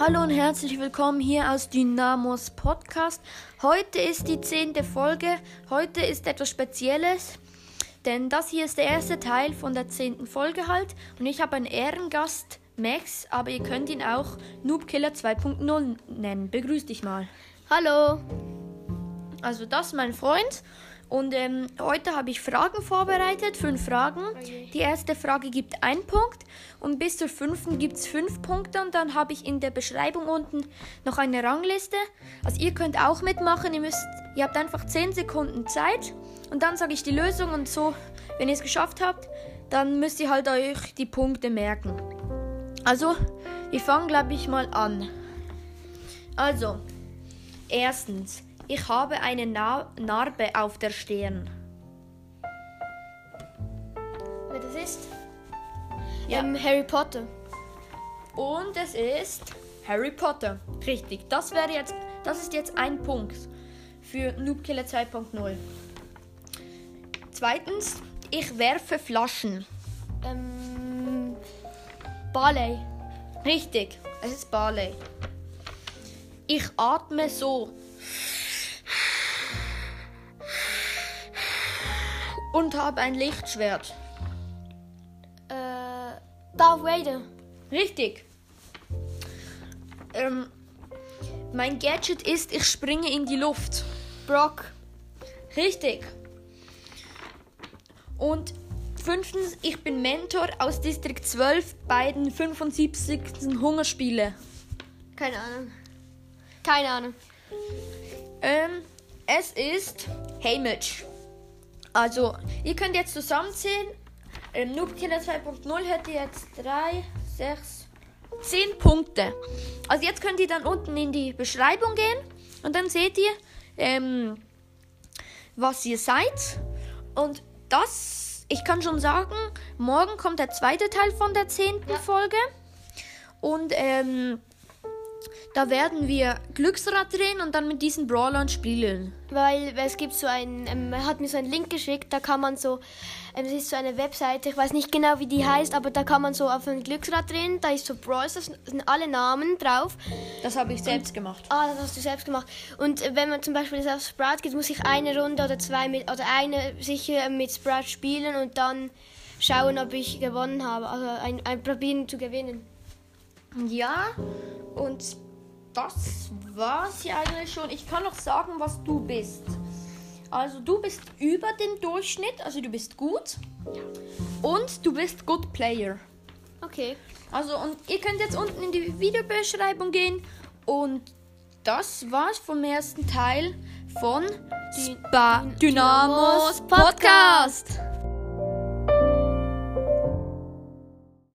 Hallo und herzlich willkommen hier aus Dynamos Podcast. Heute ist die zehnte Folge. Heute ist etwas Spezielles, denn das hier ist der erste Teil von der zehnten Folge halt. Und ich habe einen Ehrengast, Max, aber ihr könnt ihn auch Noobkiller 2.0 nennen. Begrüß dich mal. Hallo. Also das ist mein Freund. Und ähm, heute habe ich Fragen vorbereitet, fünf Fragen. Die erste Frage gibt einen Punkt und bis zur fünften gibt es fünf Punkte und dann habe ich in der Beschreibung unten noch eine Rangliste. Also ihr könnt auch mitmachen, ihr müsst, ihr habt einfach zehn Sekunden Zeit und dann sage ich die Lösung und so, wenn ihr es geschafft habt, dann müsst ihr halt euch die Punkte merken. Also, wir fangen glaube ich mal an. Also, erstens. Ich habe eine Na Narbe auf der Stirn. Wer das ist? Ja. Ähm, Harry Potter. Und es ist Harry Potter. Richtig. Das wäre jetzt, das ist jetzt ein Punkt für Noobkiller 2.0. Zweitens, ich werfe Flaschen. Ähm, Barley. Richtig. Es ist Barley. Ich atme so. Und habe ein Lichtschwert. Äh, Darth Vader. Richtig. Ähm, mein Gadget ist, ich springe in die Luft. Brock. Richtig. Und fünftens, ich bin Mentor aus Distrikt 12 bei den 75. Hungerspiele. Keine Ahnung. Keine Ahnung. Ähm, es ist Hamish. Also, ihr könnt jetzt zusammenzählen. Ähm, Noobkiller 2.0 hätte jetzt 3, 6, 10 Punkte. Also jetzt könnt ihr dann unten in die Beschreibung gehen und dann seht ihr, ähm, was ihr seid. Und das, ich kann schon sagen, morgen kommt der zweite Teil von der zehnten Ja. Folge. Und ähm, da werden wir Glücksrad drehen und dann mit diesen Brawlern spielen. Weil es gibt so einen, ähm, er hat mir so einen Link geschickt, da kann man so, ähm, es ist so eine Webseite, ich weiß nicht genau wie die heißt, aber da kann man so auf ein Glücksrad drehen, da ist so Brawls, da sind alle Namen drauf. Das habe ich selbst gemacht. Ah, das hast du selbst gemacht. Und äh, wenn man zum Beispiel jetzt auf Sprout geht, muss ich eine Runde oder zwei mit, oder eine sicher mit Sprout spielen und dann schauen, ob ich gewonnen habe. Also ein, ein probieren zu gewinnen. Ja, und das war's ja eigentlich schon. Ich kann noch sagen, was du bist. Also du bist über dem Durchschnitt, also du bist gut. Und du bist Good Player. Okay. Also und ihr könnt jetzt unten in die Videobeschreibung gehen und das war's vom ersten Teil von Spa Dynamos Podcast.